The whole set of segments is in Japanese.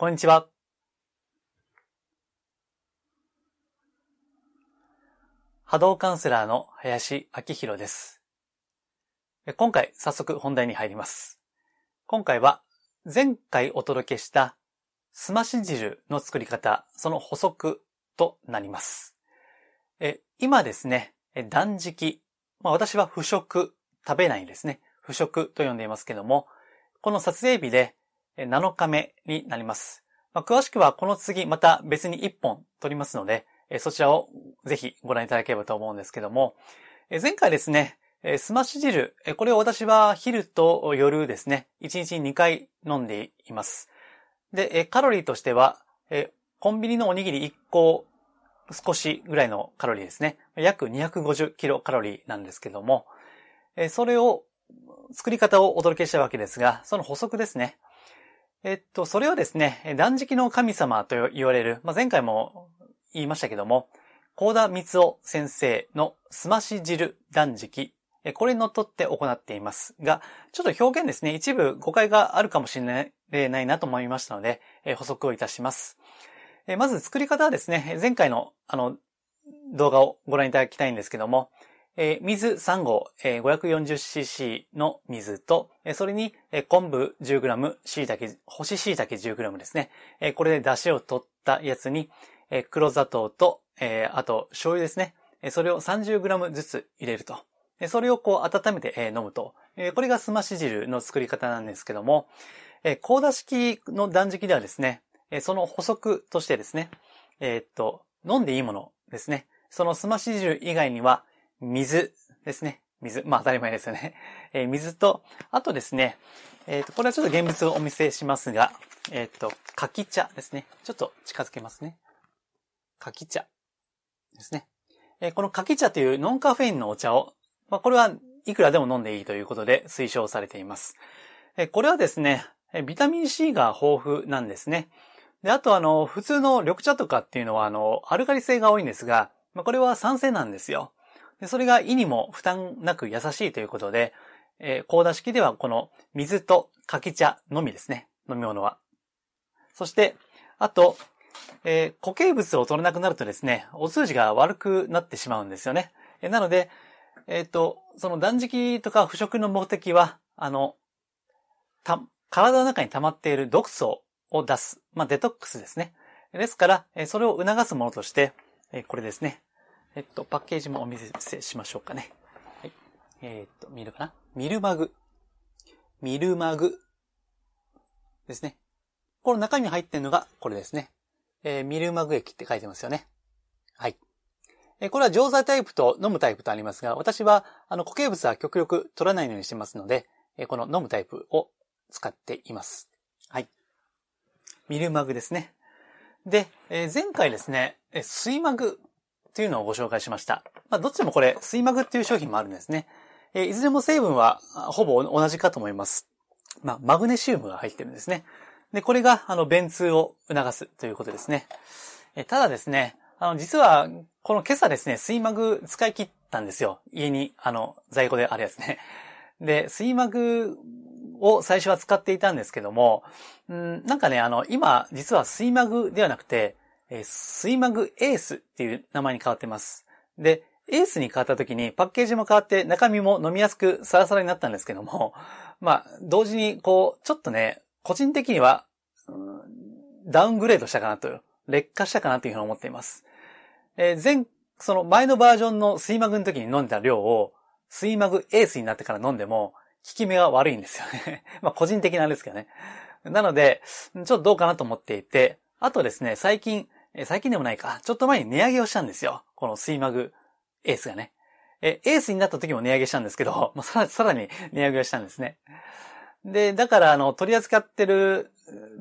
こんにちは。波動カウンセラーの林明宏です。今回早速本題に入ります。今回は前回お届けしたすまし汁の作り方、その補足となります。え今ですね、断食、まあ、私は不食、食べないですね。不食と呼んでいますけども、この撮影日で7日目になります。まあ、詳しくはこの次また別に1本撮りますので、そちらをぜひご覧いただければと思うんですけども、前回ですね、スマッシュ汁、これを私は昼と夜ですね、1日2回飲んでいます。で、カロリーとしては、コンビニのおにぎり1個少しぐらいのカロリーですね。約250キロカロリーなんですけども、それを、作り方をお届けしたわけですが、その補足ですね。えっと、それをですね、断食の神様と言われる、まあ、前回も言いましたけども、高田光夫先生のすまし汁断食、これに則って行っていますが、ちょっと表現ですね、一部誤解があるかもしれないなと思いましたので、補足をいたします。まず作り方はですね、前回のあの動画をご覧いただきたいんですけども、水3号 540cc の水と、それに昆布 10g、椎茸、干し椎茸 10g ですね。これで出汁を取ったやつに、え黒砂糖と、えあと醤油ですね。それを 30g ずつ入れると。それをこう温めて飲むと。これがすまし汁の作り方なんですけども、高田式の断食ではですね、その補足としてですね、えっと、飲んでいいものですね。そのすまし汁以外には、水ですね。水。まあ当たり前ですよね。え水と、あとですね、えっ、と、これはちょっと現物をお見せしますが、えっ、と、柿茶ですね。ちょっと近づけますね。柿茶ですね。えこの柿茶というノンカフェインのお茶を、まあ、これはいくらでも飲んでいいということで推奨されています。えこれはですね、ビタミン C が豊富なんですね。で、あとあの、普通の緑茶とかっていうのはあの、アルカリ性が多いんですが、まあ、これは酸性なんですよ。でそれが胃にも負担なく優しいということで、えー、高田式ではこの水と柿茶のみですね。飲み物は。そして、あと、えー、固形物を取らなくなるとですね、お通じが悪くなってしまうんですよね。えー、なので、えっ、ー、と、その断食とか腐食の目的は、あの、た、体の中に溜まっている毒素を出す。まあ、デトックスですね。ですから、えそれを促すものとして、えこれですね。えっと、パッケージもお見せしましょうかね。はい。えー、っと、見るかな？ミルマグ。ミルマグ。ですね。この中に入ってるのがこれですね。えー、ミルマグ液って書いてますよね。はい。えこれは錠剤タイプと飲むタイプとありますが、私は、あの、固形物は極力取らないようにしてますので、えこの飲むタイプを使っています。はい。ミルマグですね。で、え前回ですね、え水マグというのをご紹介しました。まあ、どっちもこれ、水マグっていう商品もあるんですね。えいずれも成分はほぼ同じかと思います。まあ、マグネシウムが入ってるんですね。で、これが、あの、便通を促すということですね。えただですね、あの、実は、この今朝ですね、水マグ使い切ったんですよ。家に、あの、在庫であるやつね。で、水マグを最初は使っていたんですけども、んなんかね、あの、今、実は水マグではなくて、え水マグエースっていう名前に変わってます。で、エースに変わった時にパッケージも変わって中身も飲みやすくサラサラになったんですけども、まあ、同時にこう、ちょっとね、個人的には、ダウングレードしたかなと、劣化したかなというふうに思っています。えー、前、その前のバージョンの水マグの時に飲んだ量を、水マグエースになってから飲んでも、効き目が悪いんですよね。まあ個人的なんですけどね。なので、ちょっとどうかなと思っていて、あとですね、最近、え最近でもないか、ちょっと前に値上げをしたんですよ。この水マグエースがね。え、エースになった時も値上げしたんですけど、まあ、さらさらに値上げをしたんですね。で、だから、あの、取り扱ってる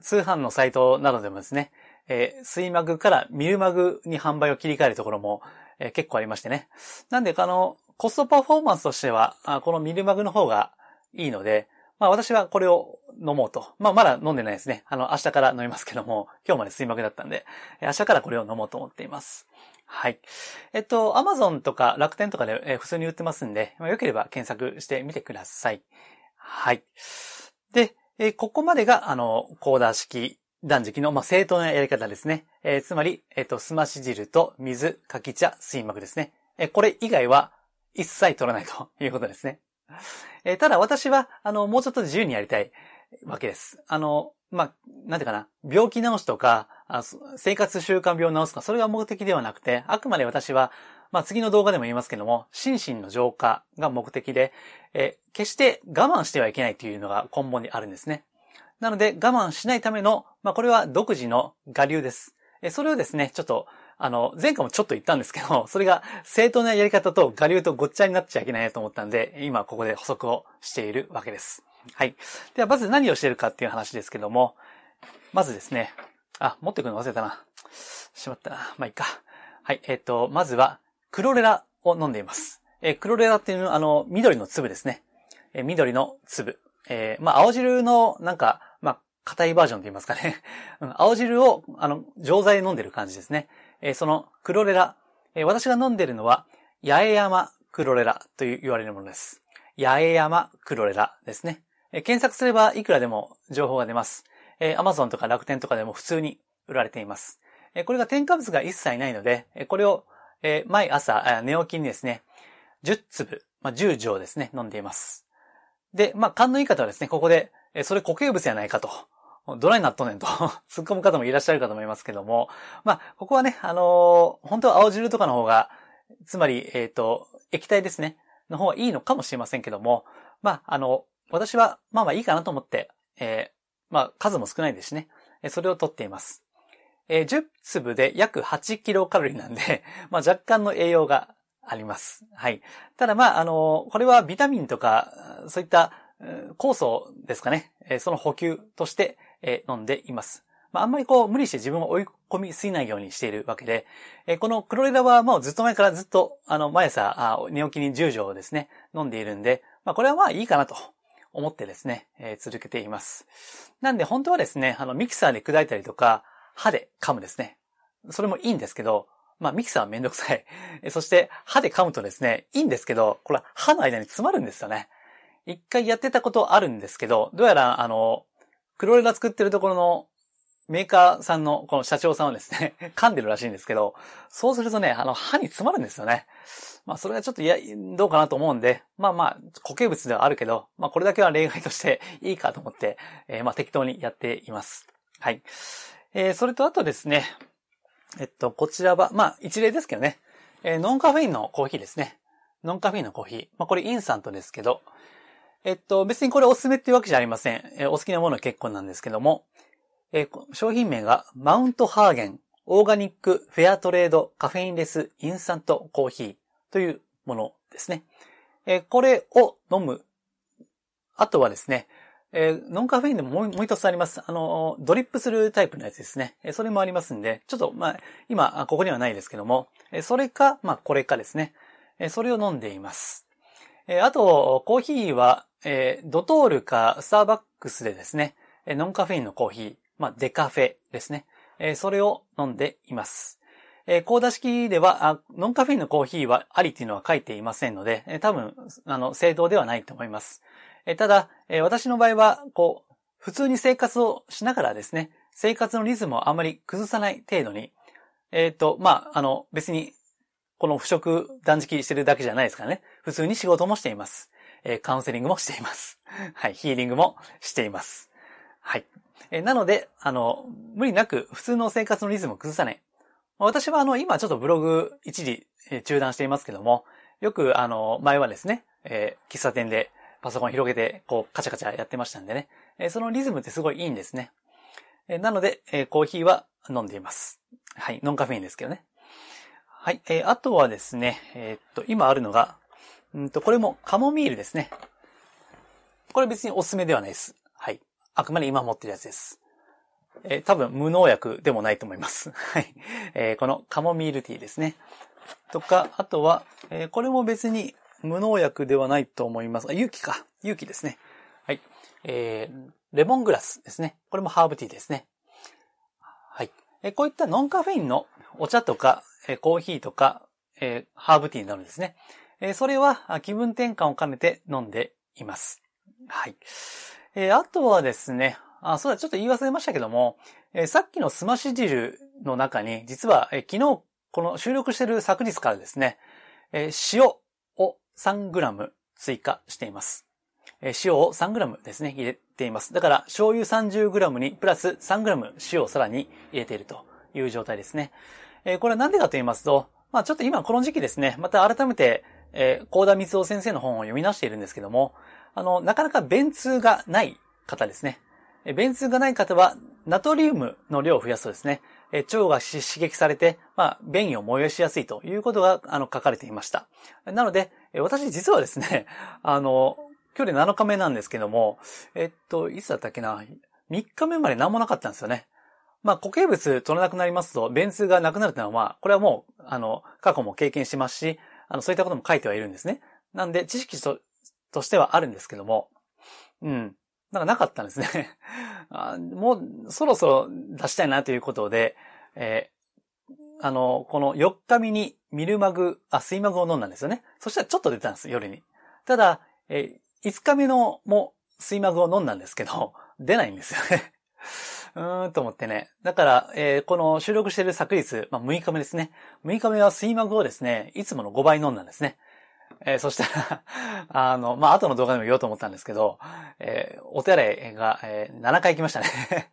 通販のサイトなどでもですね、えー、水マグからミルマグに販売を切り替えるところも、えー、結構ありましてね。なんで、あの、コストパフォーマンスとしては、あこのミルマグの方がいいので、まあ私はこれを飲もうと。まあまだ飲んでないですね。あの、明日から飲みますけども、今日まで水膜だったんで、明日からこれを飲もうと思っています。はい。えっと、アマゾンとか楽天とかで、え普通に売ってますんで、まあ、よければ検索してみてください。はい。で、えここまでが、あの、コーダー式断食の、まあ、正当なやり方ですね。えー、つまり、えっ、ー、と、すまし汁と水、かき茶、水膜ですね。えー、これ以外は一切取らないということですね。えー、ただ私は、あの、もうちょっと自由にやりたいわけです。あの、まあ、なんていうかな、病気治すとか、生活習慣病を治すとか、それが目的ではなくて、あくまで私は、まあ、次の動画でも言いますけども、心身の浄化が目的で、え、決して我慢してはいけないというのが根本にあるんですね。なので、我慢しないための、まあ、これは独自の我流です。え、それをですね、ちょっと、あの、前回もちょっと言ったんですけど、それが正当なやり方と我流とごっちゃになっちゃいけないなと思ったんで、今ここで補足をしているわけです。はい。では、まず何をしてるかっていう話ですけども、まずですね、あ、持ってくるの忘れたな。しまったな。まあ、いいか。はい。えっ、ー、と、まずは、クロレラを飲んでいます。えー、クロレラっていうのは、あの、緑の粒ですね。えー、緑の粒。え、まあ、青汁の、なんか、まあ、硬いバージョンと言いますかね。うん青汁を、あの、錠剤で飲んでる感じですね。え、その、クロレラ。え、私が飲んでるのは、八重山クロレラと言われるものです。八重山クロレラですね。え、検索すればいくらでも情報が出ます。えー、Amazon とか楽天とかでも普通に売られています。え、これが添加物が一切ないので、え、これを、え、毎朝、寝起きにですね、10粒、まあ、10錠ですね、飲んでいます。で、まあ、勘のいい方はですね、ここで、え、それ固形物やないかと。ドライになっとんねんと 突っ込む方もいらっしゃるかと思いますけども、まあ、ここはね、あのー、本当は青汁とかの方が、つまり、えっ、ー、と、液体ですね、の方がいいのかもしれませんけども、まあ、あの、私は、まあまあいいかなと思って、えまあ、数も少ないですしね。それを取っています。えー、10粒で約8キロカロリーなんで、まあ、若干の栄養があります。はい。ただまあ、あの、これはビタミンとか、そういった酵素ですかね。その補給として飲んでいます。まあ、あんまりこう無理して自分を追い込みすぎないようにしているわけで、このクロレラはもうずっと前からずっと、あの、毎朝、寝起きに10錠ですね、飲んでいるんで、まあ、これはまあいいかなと思ってですね、えー、続けています。なんで本当はですね、あの、ミキサーで砕いたりとか、歯で噛むですね。それもいいんですけど、まあ、ミキサーはめんどくさい。そして、歯で噛むとですね、いいんですけど、これ歯の間に詰まるんですよね。一回やってたことあるんですけど、どうやら、あの、クロレラ作ってるところのメーカーさんのこの社長さんはですね、噛んでるらしいんですけど、そうするとね、あの、歯に詰まるんですよね。まあ、それはちょっといや、どうかなと思うんで、まあまあ、固形物ではあるけど、まあ、これだけは例外として いいかと思って、えー、まあ、適当にやっています。はい。えー、それとあとですね、えっと、こちらは、まあ、一例ですけどね、えー、ノンカフェインのコーヒーですね。ノンカフェインのコーヒー。まあ、これインスタントですけど、えっと、別にこれおすすめっていうわけじゃありません。えー、お好きなものは結構なんですけども、えー、商品名がマウントハーゲンオーガニックフェアトレードカフェインレスインスタントコーヒーというものですね。えー、これを飲む。あとはですね、えー、ノンカフェインでももうもう一つあります。あの、ドリップするタイプのやつですね。えー、それもありますんで、ちょっと、まあ、今、ここにはないですけども、えー、それか、まあ、これかですね。えー、それを飲んでいます。えー、あと、コーヒーは、えー、ドトールかスターバックスでですね、えー、ノンカフェインのコーヒー、まあ、デカフェですね。えー、それを飲んでいます。えー、コーダ式ではあ、ノンカフェインのコーヒーはありっていうのは書いていませんので、えー、多分、あの、正当ではないと思います。えー、ただ、えー、私の場合は、こう、普通に生活をしながらですね、生活のリズムをあまり崩さない程度に、えっ、ー、と、まあ、あの、別に、この不食断食してるだけじゃないですからね。普通に仕事もしています。えー、カウンセリングもしています。はい、ヒーリングもしています。はい。えなので、あの、無理なく普通の生活のリズムを崩さない。私はあの、今ちょっとブログ一時中断していますけども、よくあの、前はですね、えー、喫茶店でパソコン広げて、こう、カチャカチャやってましたんでね、え、そのリズムってすごいいいんですね。え、なので、えコーヒーは飲んでいます。はい、ノンカフェインですけどね。はい、えあとはですね、えっと、今あるのが、うんと、これもカモミールですね。これ別におすすめではないです。はいあくまで今持ってるやつです。えー、多分無農薬でもないと思います。はい。えー、このカモミールティーですね。とか、あとは、えー、これも別に無農薬ではないと思います。あ、勇気か。勇気ですね。はい。えー、レモングラスですね。これもハーブティーですね。はい。えー、こういったノンカフェインのお茶とか、えー、コーヒーとか、えー、ハーブティーになるんですね。えー、それは気分転換を兼ねて飲んでいます。はい。えー、あとはですね、あ、そうだ、ちょっと言い忘れましたけども、えー、さっきのすまし汁の中に、実は、えー、昨日、この収録している昨日からですね、えー、塩を 3g 追加しています。えー、塩を 3g ですね、入れています。だから、醤油 30g にプラス 3g 塩をさらに入れているという状態ですね。えー、これはなんでかと言いますと、まあちょっと今この時期ですね、また改めて、えー、高田光夫先生の本を読み出しているんですけども、あの、なかなか便通がない方ですね。便通がない方は、ナトリウムの量を増やすとですね、腸が刺激されて、まあ、便意を催しやすいということが、あの、書かれていました。なので、私実はですね、あの、今日で7日目なんですけども、えっと、いつだったっけな、3日目まで何もなかったんですよね。まあ、固形物取らなくなりますと、便通がなくなるというのは、まあ、これはもう、あの、過去も経験してますし、あの、そういったことも書いてはいるんですね。なんで、知識ととしてはあるんですけども、うん。なんかなかったんですね。もう、そろそろ出したいなということで、えー、あの、この4日目にミルマグ、あ、水マグを飲んだんですよね。そしたらちょっと出たんです、夜に。ただ、えー、5日目のも水マグを飲んだんですけど、出ないんですよね うーんと思ってね。だから、えー、この収録している昨日、まあ、6日目ですね。6日目は水マグをですね、いつもの5倍飲んだんですね。えー、そしたら あの、まあ、後の動画でも言おうと思ったんですけど、えー、お手洗いが、えー、7回行きましたね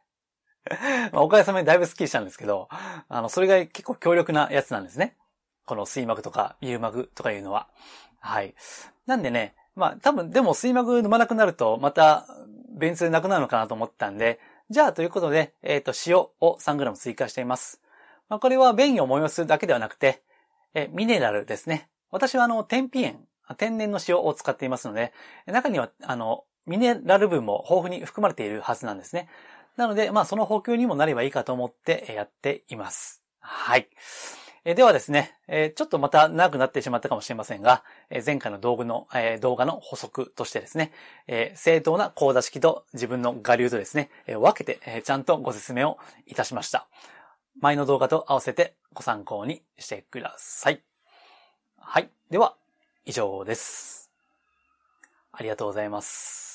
まあ、おかげさまでだいぶスッキリしたんですけど、あの、それが結構強力なやつなんですね。この水膜とかビール膜とかいうのは。はい。なんでね、まあ多分でも水膜飲まなくなるとまた便通なくなるのかなと思ったんで、じゃあということで、えっ、ー、と、塩を 3g 追加しています。まあ、これは便意を催すだけではなくて、えミネラルですね。私はあの、天日塩、天然の塩を使っていますので、中には、あの、ミネラル分も豊富に含まれているはずなんですね。なので、まあ、その補給にもなればいいかと思ってやっています。はい。えではですね、えちょっとまた長くなってしまったかもしれませんが、え前回の道具の、え動画の補足としてですね、え正当な高打式と自分の我流とですね、え分けて、えちゃんとご説明をいたしました。前の動画と合わせてご参考にしてください。はい。では、以上です。ありがとうございます。